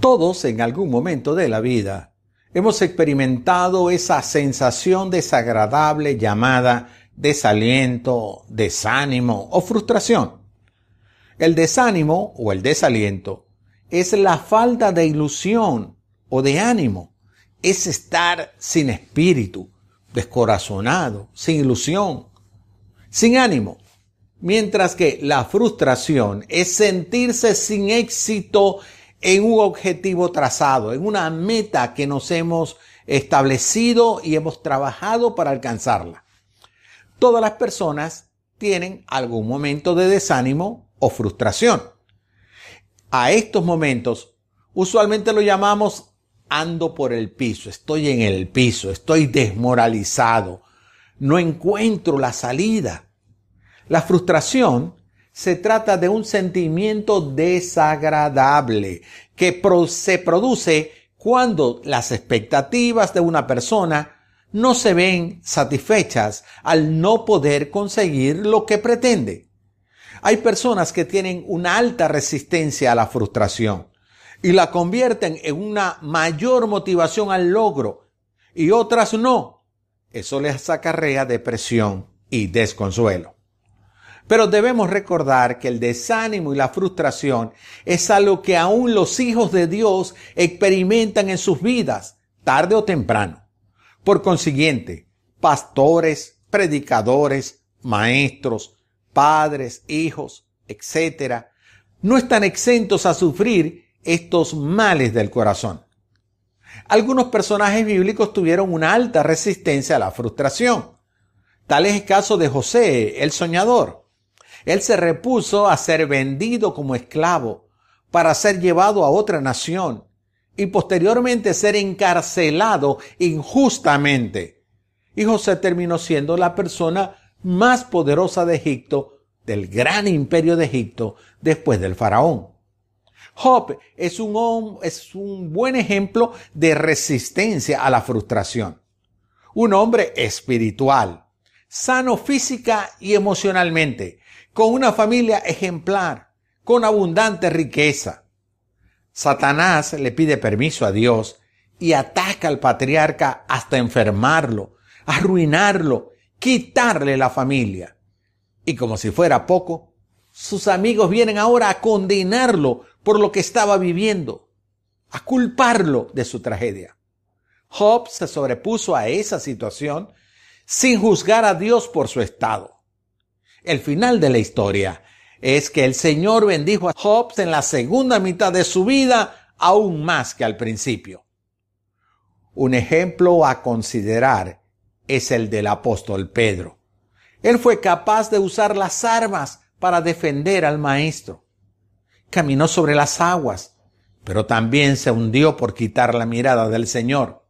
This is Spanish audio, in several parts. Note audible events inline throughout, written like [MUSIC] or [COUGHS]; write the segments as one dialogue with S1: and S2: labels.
S1: Todos en algún momento de la vida hemos experimentado esa sensación desagradable llamada desaliento, desánimo o frustración. El desánimo o el desaliento es la falta de ilusión o de ánimo. Es estar sin espíritu, descorazonado, sin ilusión, sin ánimo. Mientras que la frustración es sentirse sin éxito en un objetivo trazado, en una meta que nos hemos establecido y hemos trabajado para alcanzarla. Todas las personas tienen algún momento de desánimo o frustración. A estos momentos usualmente lo llamamos ando por el piso, estoy en el piso, estoy desmoralizado, no encuentro la salida. La frustración se trata de un sentimiento desagradable que se produce cuando las expectativas de una persona no se ven satisfechas al no poder conseguir lo que pretende. Hay personas que tienen una alta resistencia a la frustración y la convierten en una mayor motivación al logro y otras no. Eso les acarrea depresión y desconsuelo. Pero debemos recordar que el desánimo y la frustración es algo que aún los hijos de Dios experimentan en sus vidas, tarde o temprano. Por consiguiente, pastores, predicadores, maestros, padres, hijos, etc., no están exentos a sufrir estos males del corazón. Algunos personajes bíblicos tuvieron una alta resistencia a la frustración. Tal es el caso de José, el soñador. Él se repuso a ser vendido como esclavo para ser llevado a otra nación y posteriormente ser encarcelado injustamente. Y José terminó siendo la persona más poderosa de Egipto, del gran imperio de Egipto, después del faraón. Job es un, es un buen ejemplo de resistencia a la frustración. Un hombre espiritual, sano física y emocionalmente, con una familia ejemplar, con abundante riqueza. Satanás le pide permiso a Dios y ataca al patriarca hasta enfermarlo, arruinarlo, quitarle la familia. Y como si fuera poco, sus amigos vienen ahora a condenarlo por lo que estaba viviendo, a culparlo de su tragedia. Job se sobrepuso a esa situación sin juzgar a Dios por su estado. El final de la historia es que el Señor bendijo a Job en la segunda mitad de su vida aún más que al principio. Un ejemplo a considerar es el del apóstol Pedro. Él fue capaz de usar las armas para defender al maestro. Caminó sobre las aguas, pero también se hundió por quitar la mirada del Señor.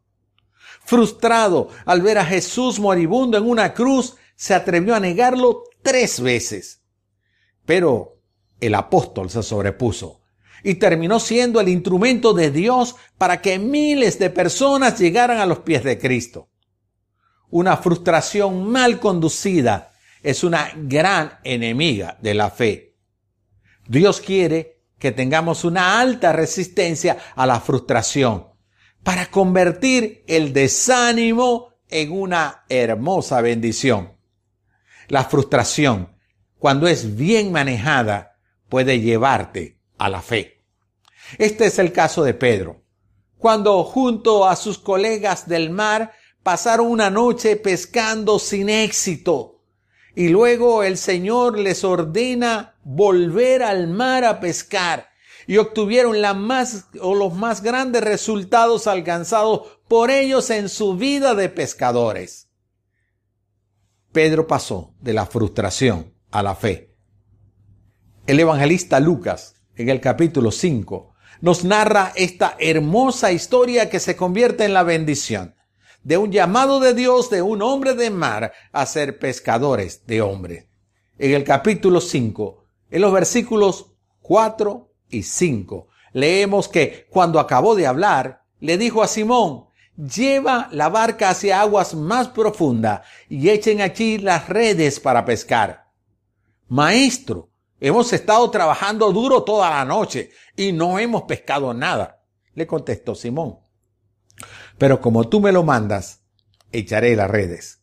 S1: Frustrado al ver a Jesús moribundo en una cruz, se atrevió a negarlo tres veces. Pero el apóstol se sobrepuso y terminó siendo el instrumento de Dios para que miles de personas llegaran a los pies de Cristo. Una frustración mal conducida es una gran enemiga de la fe. Dios quiere que tengamos una alta resistencia a la frustración para convertir el desánimo en una hermosa bendición. La frustración, cuando es bien manejada, puede llevarte a la fe. Este es el caso de Pedro. Cuando junto a sus colegas del mar pasaron una noche pescando sin éxito y luego el Señor les ordena volver al mar a pescar y obtuvieron la más o los más grandes resultados alcanzados por ellos en su vida de pescadores. Pedro pasó de la frustración a la fe. El evangelista Lucas, en el capítulo 5, nos narra esta hermosa historia que se convierte en la bendición de un llamado de Dios de un hombre de mar a ser pescadores de hombres. En el capítulo 5, en los versículos 4 y 5, leemos que cuando acabó de hablar, le dijo a Simón, lleva la barca hacia aguas más profundas y echen aquí las redes para pescar. Maestro, hemos estado trabajando duro toda la noche y no hemos pescado nada. le contestó Simón. Pero como tú me lo mandas, echaré las redes.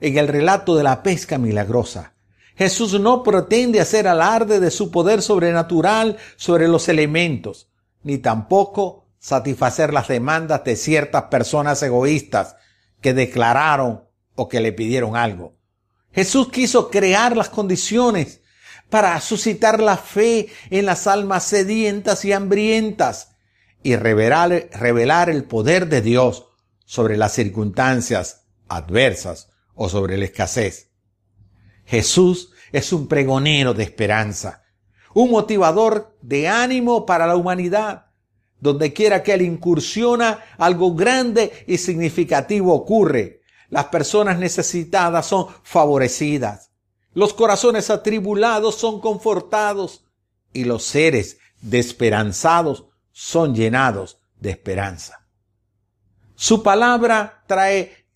S1: En el relato de la pesca milagrosa, Jesús no pretende hacer alarde de su poder sobrenatural sobre los elementos, ni tampoco satisfacer las demandas de ciertas personas egoístas que declararon o que le pidieron algo. Jesús quiso crear las condiciones para suscitar la fe en las almas sedientas y hambrientas y revelar, revelar el poder de Dios sobre las circunstancias adversas o sobre la escasez. Jesús es un pregonero de esperanza, un motivador de ánimo para la humanidad. Donde quiera que él incursiona, algo grande y significativo ocurre. Las personas necesitadas son favorecidas. Los corazones atribulados son confortados y los seres desesperanzados son llenados de esperanza. Su palabra trae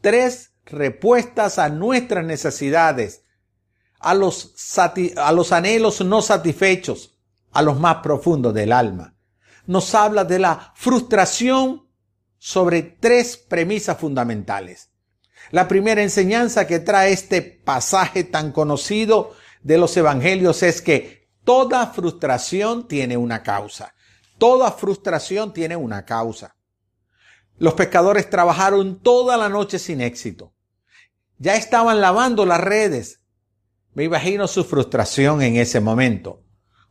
S1: tres respuestas a nuestras necesidades, a los, a los anhelos no satisfechos, a los más profundos del alma. Nos habla de la frustración sobre tres premisas fundamentales. La primera enseñanza que trae este pasaje tan conocido de los evangelios es que toda frustración tiene una causa. Toda frustración tiene una causa. Los pescadores trabajaron toda la noche sin éxito. Ya estaban lavando las redes. Me imagino su frustración en ese momento.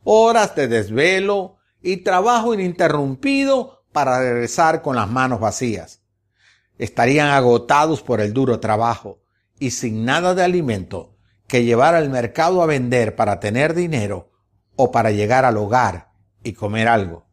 S1: Horas de desvelo y trabajo ininterrumpido para regresar con las manos vacías estarían agotados por el duro trabajo y sin nada de alimento que llevar al mercado a vender para tener dinero o para llegar al hogar y comer algo.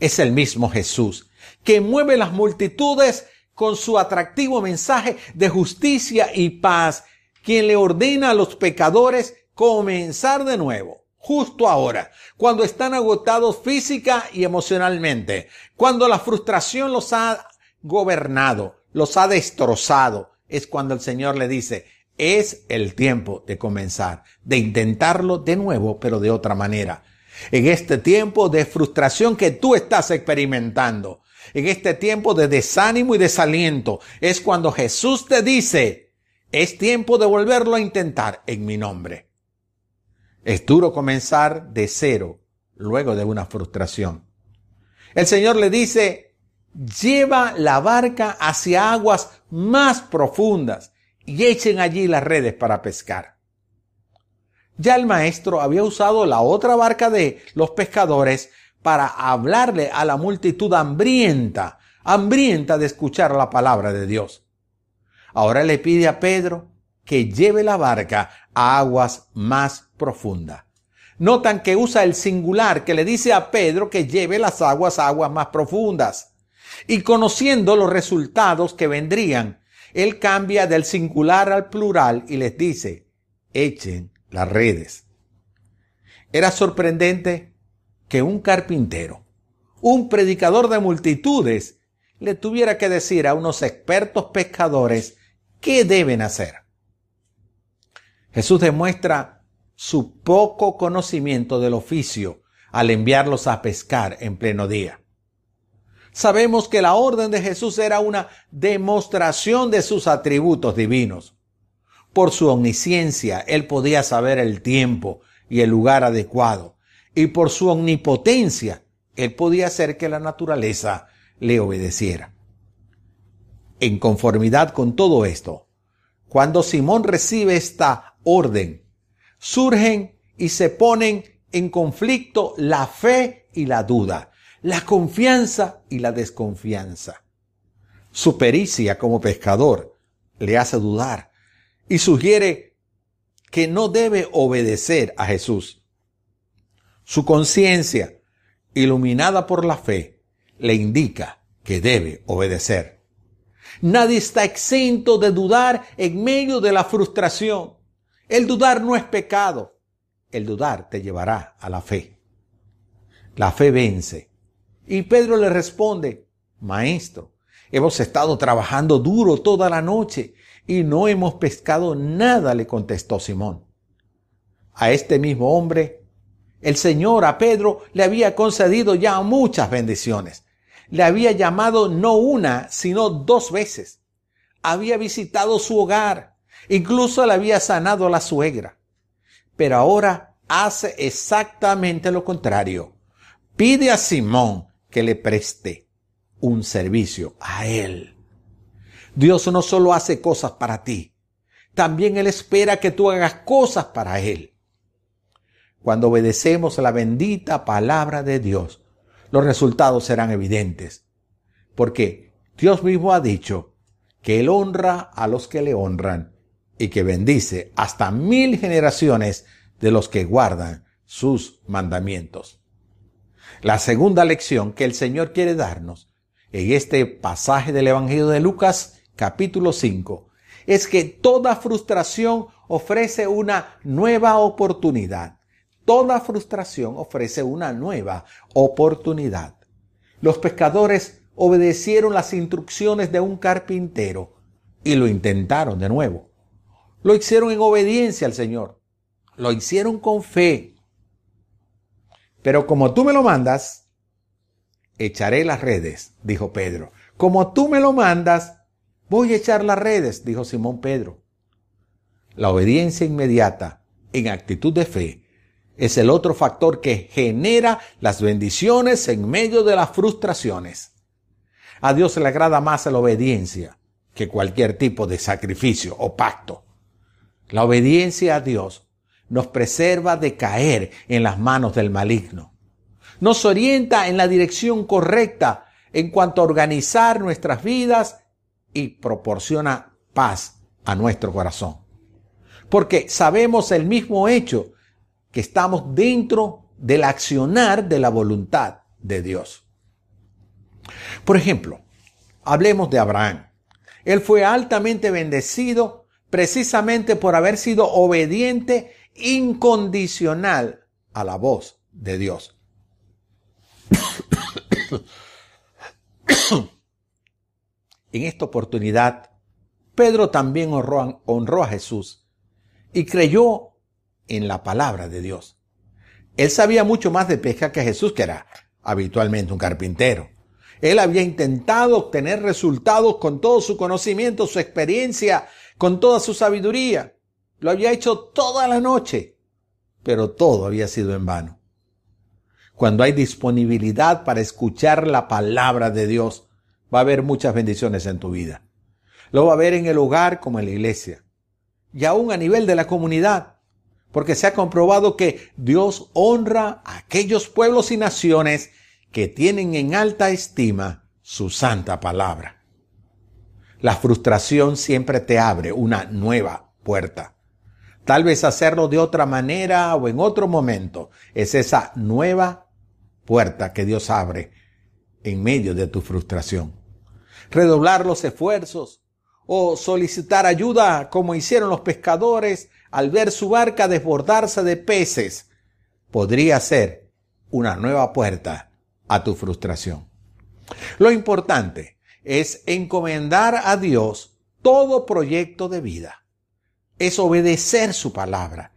S1: Es el mismo Jesús que mueve las multitudes con su atractivo mensaje de justicia y paz, quien le ordena a los pecadores comenzar de nuevo, justo ahora, cuando están agotados física y emocionalmente, cuando la frustración los ha gobernado, los ha destrozado, es cuando el Señor le dice, es el tiempo de comenzar, de intentarlo de nuevo, pero de otra manera. En este tiempo de frustración que tú estás experimentando, en este tiempo de desánimo y desaliento, es cuando Jesús te dice, es tiempo de volverlo a intentar en mi nombre. Es duro comenzar de cero luego de una frustración. El Señor le dice, lleva la barca hacia aguas más profundas y echen allí las redes para pescar. Ya el maestro había usado la otra barca de los pescadores para hablarle a la multitud hambrienta, hambrienta de escuchar la palabra de Dios. Ahora le pide a Pedro que lleve la barca a aguas más profundas. Notan que usa el singular que le dice a Pedro que lleve las aguas a aguas más profundas y conociendo los resultados que vendrían, él cambia del singular al plural y les dice, echen las redes. Era sorprendente que un carpintero, un predicador de multitudes, le tuviera que decir a unos expertos pescadores qué deben hacer. Jesús demuestra su poco conocimiento del oficio al enviarlos a pescar en pleno día. Sabemos que la orden de Jesús era una demostración de sus atributos divinos. Por su omnisciencia, Él podía saber el tiempo y el lugar adecuado. Y por su omnipotencia, Él podía hacer que la naturaleza le obedeciera. En conformidad con todo esto, cuando Simón recibe esta orden, surgen y se ponen en conflicto la fe y la duda la confianza y la desconfianza. Su pericia como pescador le hace dudar y sugiere que no debe obedecer a Jesús. Su conciencia, iluminada por la fe, le indica que debe obedecer. Nadie está exento de dudar en medio de la frustración. El dudar no es pecado. El dudar te llevará a la fe. La fe vence y Pedro le responde, Maestro, hemos estado trabajando duro toda la noche y no hemos pescado nada, le contestó Simón. A este mismo hombre El Señor a Pedro le había concedido ya muchas bendiciones. Le había llamado no una, sino dos veces. Había visitado su hogar. Incluso le había sanado a la suegra. Pero ahora hace exactamente lo contrario. Pide a Simón que le preste un servicio a él. Dios no solo hace cosas para ti, también Él espera que tú hagas cosas para Él. Cuando obedecemos la bendita palabra de Dios, los resultados serán evidentes. Porque Dios mismo ha dicho que Él honra a los que le honran y que bendice hasta mil generaciones de los que guardan sus mandamientos. La segunda lección que el Señor quiere darnos en este pasaje del Evangelio de Lucas capítulo 5 es que toda frustración ofrece una nueva oportunidad. Toda frustración ofrece una nueva oportunidad. Los pescadores obedecieron las instrucciones de un carpintero y lo intentaron de nuevo. Lo hicieron en obediencia al Señor. Lo hicieron con fe. Pero como tú me lo mandas, echaré las redes, dijo Pedro. Como tú me lo mandas, voy a echar las redes, dijo Simón Pedro. La obediencia inmediata en actitud de fe es el otro factor que genera las bendiciones en medio de las frustraciones. A Dios le agrada más la obediencia que cualquier tipo de sacrificio o pacto. La obediencia a Dios nos preserva de caer en las manos del maligno. Nos orienta en la dirección correcta en cuanto a organizar nuestras vidas y proporciona paz a nuestro corazón. Porque sabemos el mismo hecho que estamos dentro del accionar de la voluntad de Dios. Por ejemplo, hablemos de Abraham. Él fue altamente bendecido precisamente por haber sido obediente incondicional a la voz de Dios. [COUGHS] en esta oportunidad, Pedro también honró, a Jesús y creyó en la palabra de Dios. Él sabía mucho más de pesca que Jesús, que era habitualmente un carpintero. Él había intentado obtener resultados con todo su conocimiento, su experiencia, con toda su sabiduría. Lo había hecho toda la noche, pero todo había sido en vano. Cuando hay disponibilidad para escuchar la palabra de Dios, va a haber muchas bendiciones en tu vida. Lo va a haber en el hogar como en la iglesia. Y aún a nivel de la comunidad. Porque se ha comprobado que Dios honra a aquellos pueblos y naciones que tienen en alta estima su santa palabra. La frustración siempre te abre una nueva puerta. Tal vez hacerlo de otra manera o en otro momento es esa nueva puerta que Dios abre en medio de tu frustración redoblar los esfuerzos o solicitar ayuda como hicieron los pescadores al ver su barca desbordarse de peces, podría ser una nueva puerta a tu frustración. Lo importante es encomendar a Dios todo proyecto de vida. Es obedecer su palabra,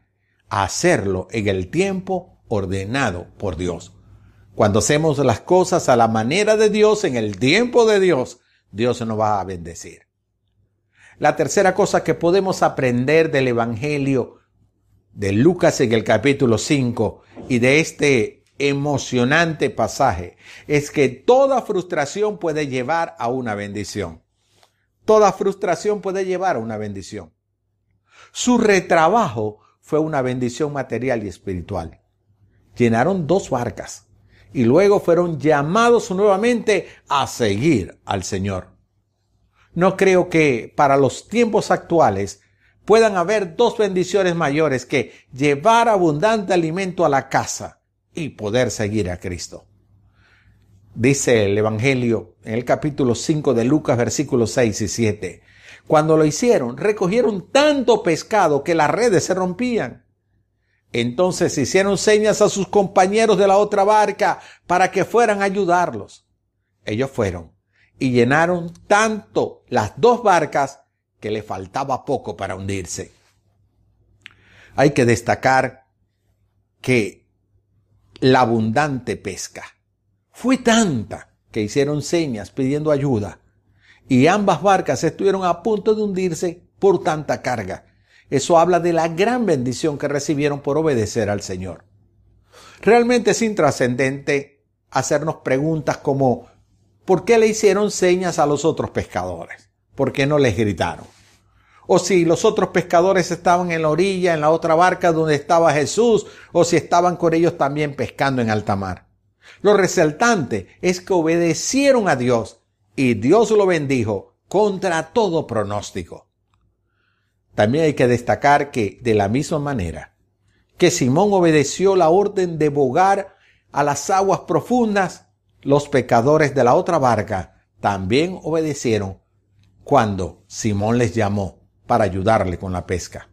S1: hacerlo en el tiempo ordenado por Dios. Cuando hacemos las cosas a la manera de Dios, en el tiempo de Dios, Dios nos va a bendecir. La tercera cosa que podemos aprender del Evangelio de Lucas en el capítulo 5 y de este emocionante pasaje es que toda frustración puede llevar a una bendición. Toda frustración puede llevar a una bendición. Su retrabajo fue una bendición material y espiritual. Llenaron dos barcas y luego fueron llamados nuevamente a seguir al Señor. No creo que para los tiempos actuales puedan haber dos bendiciones mayores que llevar abundante alimento a la casa y poder seguir a Cristo. Dice el Evangelio en el capítulo 5 de Lucas versículos 6 y 7. Cuando lo hicieron, recogieron tanto pescado que las redes se rompían. Entonces hicieron señas a sus compañeros de la otra barca para que fueran a ayudarlos. Ellos fueron y llenaron tanto las dos barcas que le faltaba poco para hundirse. Hay que destacar que la abundante pesca. Fue tanta que hicieron señas pidiendo ayuda y ambas barcas estuvieron a punto de hundirse por tanta carga. Eso habla de la gran bendición que recibieron por obedecer al Señor. Realmente es intrascendente hacernos preguntas como ¿por qué le hicieron señas a los otros pescadores? ¿Por qué no les gritaron? O si los otros pescadores estaban en la orilla, en la otra barca donde estaba Jesús, o si estaban con ellos también pescando en alta mar. Lo resaltante es que obedecieron a Dios y Dios lo bendijo contra todo pronóstico. También hay que destacar que de la misma manera que Simón obedeció la orden de bogar a las aguas profundas, los pecadores de la otra barca también obedecieron cuando Simón les llamó para ayudarle con la pesca.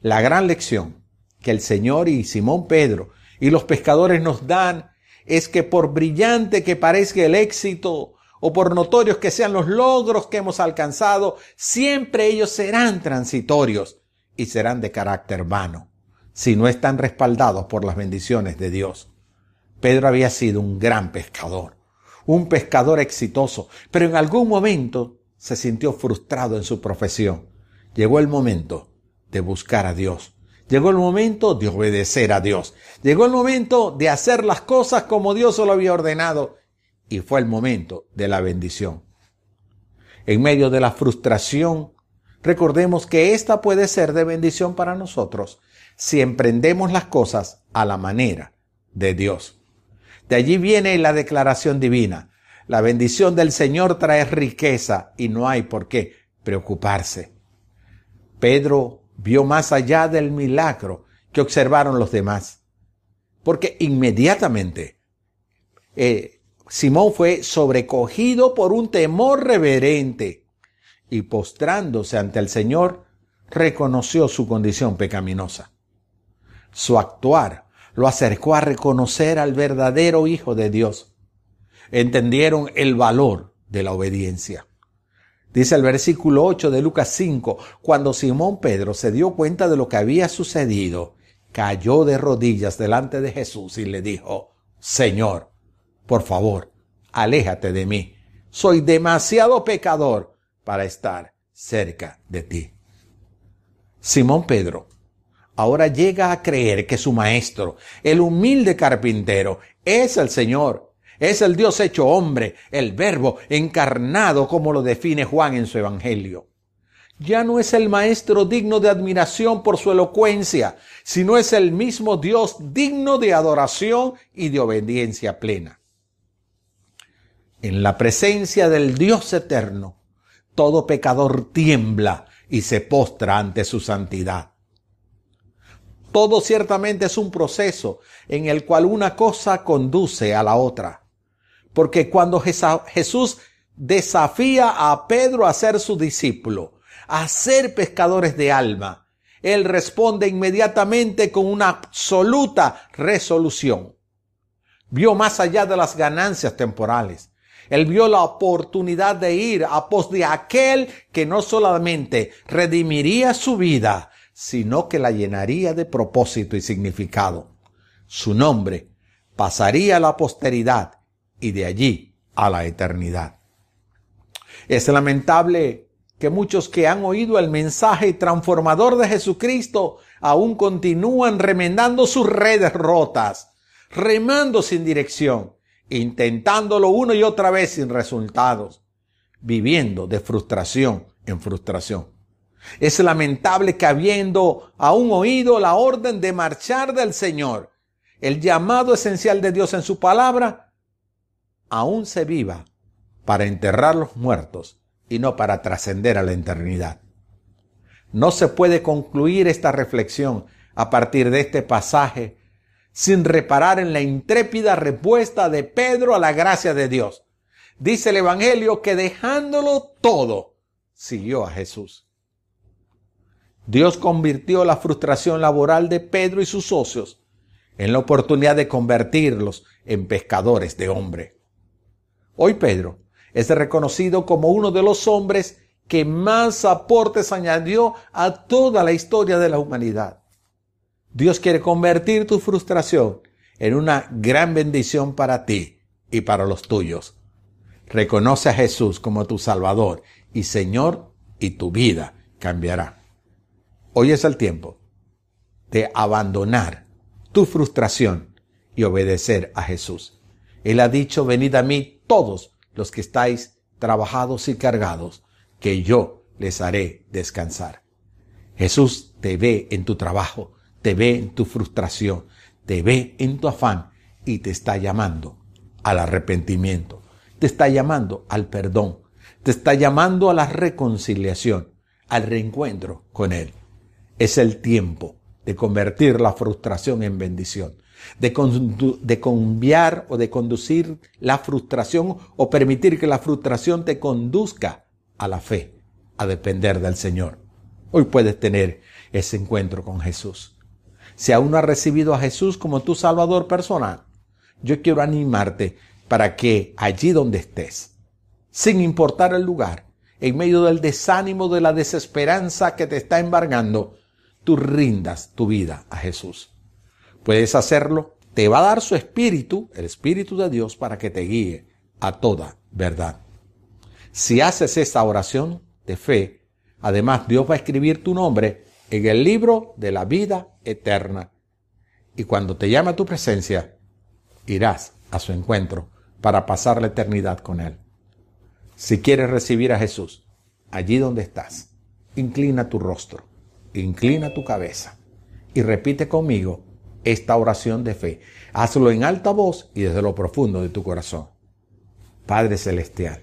S1: La gran lección que el Señor y Simón Pedro y los pescadores nos dan es que por brillante que parezca el éxito o por notorios que sean los logros que hemos alcanzado, siempre ellos serán transitorios y serán de carácter vano, si no están respaldados por las bendiciones de Dios. Pedro había sido un gran pescador, un pescador exitoso, pero en algún momento se sintió frustrado en su profesión. Llegó el momento de buscar a Dios. Llegó el momento de obedecer a Dios. Llegó el momento de hacer las cosas como Dios se lo había ordenado y fue el momento de la bendición. En medio de la frustración, recordemos que esta puede ser de bendición para nosotros si emprendemos las cosas a la manera de Dios. De allí viene la declaración divina. La bendición del Señor trae riqueza y no hay por qué preocuparse. Pedro vio más allá del milagro que observaron los demás, porque inmediatamente eh, Simón fue sobrecogido por un temor reverente y postrándose ante el Señor, reconoció su condición pecaminosa. Su actuar lo acercó a reconocer al verdadero Hijo de Dios. Entendieron el valor de la obediencia. Dice el versículo 8 de Lucas 5, cuando Simón Pedro se dio cuenta de lo que había sucedido, cayó de rodillas delante de Jesús y le dijo, Señor, por favor, aléjate de mí. Soy demasiado pecador para estar cerca de ti. Simón Pedro ahora llega a creer que su maestro, el humilde carpintero, es el Señor, es el Dios hecho hombre, el verbo encarnado como lo define Juan en su Evangelio. Ya no es el maestro digno de admiración por su elocuencia, sino es el mismo Dios digno de adoración y de obediencia plena. En la presencia del Dios eterno, todo pecador tiembla y se postra ante su santidad. Todo ciertamente es un proceso en el cual una cosa conduce a la otra. Porque cuando Jesús desafía a Pedro a ser su discípulo, a ser pescadores de alma, él responde inmediatamente con una absoluta resolución. Vio más allá de las ganancias temporales él vio la oportunidad de ir a pos de aquel que no solamente redimiría su vida, sino que la llenaría de propósito y significado. Su nombre pasaría a la posteridad y de allí a la eternidad. Es lamentable que muchos que han oído el mensaje transformador de Jesucristo aún continúan remendando sus redes rotas, remando sin dirección intentándolo una y otra vez sin resultados, viviendo de frustración en frustración. Es lamentable que habiendo aún oído la orden de marchar del Señor, el llamado esencial de Dios en su palabra, aún se viva para enterrar los muertos y no para trascender a la eternidad. No se puede concluir esta reflexión a partir de este pasaje sin reparar en la intrépida respuesta de Pedro a la gracia de Dios. Dice el Evangelio que dejándolo todo, siguió a Jesús. Dios convirtió la frustración laboral de Pedro y sus socios en la oportunidad de convertirlos en pescadores de hombre. Hoy Pedro es reconocido como uno de los hombres que más aportes añadió a toda la historia de la humanidad. Dios quiere convertir tu frustración en una gran bendición para ti y para los tuyos. Reconoce a Jesús como tu Salvador y Señor y tu vida cambiará. Hoy es el tiempo de abandonar tu frustración y obedecer a Jesús. Él ha dicho, venid a mí todos los que estáis trabajados y cargados, que yo les haré descansar. Jesús te ve en tu trabajo, te ve en tu frustración, te ve en tu afán y te está llamando al arrepentimiento, te está llamando al perdón, te está llamando a la reconciliación, al reencuentro con Él. Es el tiempo de convertir la frustración en bendición, de, de cambiar o de conducir la frustración o permitir que la frustración te conduzca a la fe, a depender del Señor. Hoy puedes tener ese encuentro con Jesús. Si aún no has recibido a Jesús como tu Salvador personal, yo quiero animarte para que allí donde estés, sin importar el lugar, en medio del desánimo, de la desesperanza que te está embargando, tú rindas tu vida a Jesús. Puedes hacerlo, te va a dar su espíritu, el espíritu de Dios, para que te guíe a toda verdad. Si haces esta oración de fe, además Dios va a escribir tu nombre en el libro de la vida eterna. Y cuando te llame a tu presencia, irás a su encuentro para pasar la eternidad con Él. Si quieres recibir a Jesús, allí donde estás, inclina tu rostro, inclina tu cabeza y repite conmigo esta oración de fe. Hazlo en alta voz y desde lo profundo de tu corazón. Padre Celestial,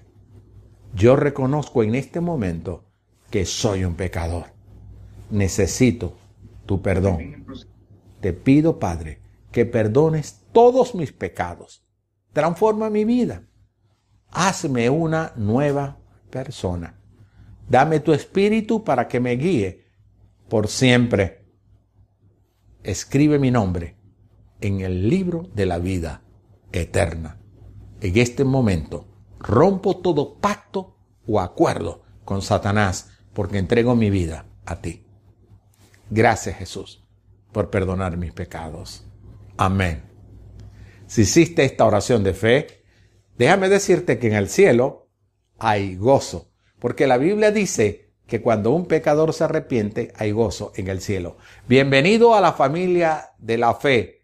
S1: yo reconozco en este momento que soy un pecador. Necesito tu perdón. Te pido, Padre, que perdones todos mis pecados. Transforma mi vida. Hazme una nueva persona. Dame tu espíritu para que me guíe por siempre. Escribe mi nombre en el libro de la vida eterna. En este momento rompo todo pacto o acuerdo con Satanás porque entrego mi vida a ti. Gracias Jesús por perdonar mis pecados. Amén. Si hiciste esta oración de fe, déjame decirte que en el cielo hay gozo, porque la Biblia dice que cuando un pecador se arrepiente hay gozo en el cielo. Bienvenido a la familia de la fe.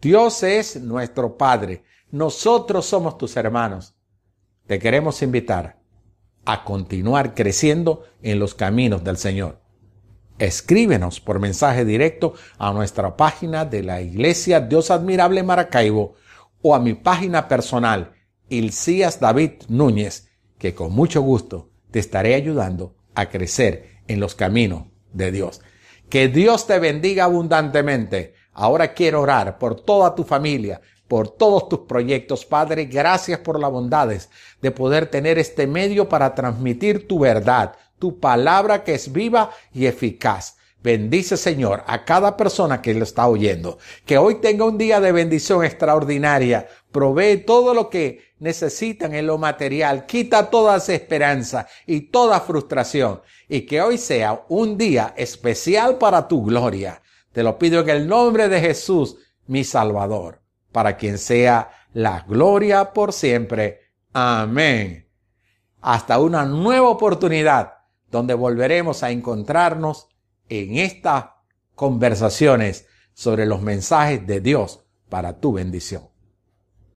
S1: Dios es nuestro Padre. Nosotros somos tus hermanos. Te queremos invitar a continuar creciendo en los caminos del Señor. Escríbenos por mensaje directo a nuestra página de la Iglesia Dios Admirable Maracaibo o a mi página personal, Ilcías David Núñez, que con mucho gusto te estaré ayudando a crecer en los caminos de Dios. Que Dios te bendiga abundantemente. Ahora quiero orar por toda tu familia, por todos tus proyectos. Padre, gracias por las bondades de poder tener este medio para transmitir tu verdad, tu palabra que es viva y eficaz. Bendice, Señor, a cada persona que lo está oyendo. Que hoy tenga un día de bendición extraordinaria. Provee todo lo que necesitan en lo material. Quita toda esperanza y toda frustración. Y que hoy sea un día especial para tu gloria. Te lo pido en el nombre de Jesús, mi Salvador, para quien sea la gloria por siempre. Amén. Hasta una nueva oportunidad donde volveremos a encontrarnos en estas conversaciones sobre los mensajes de Dios para tu bendición.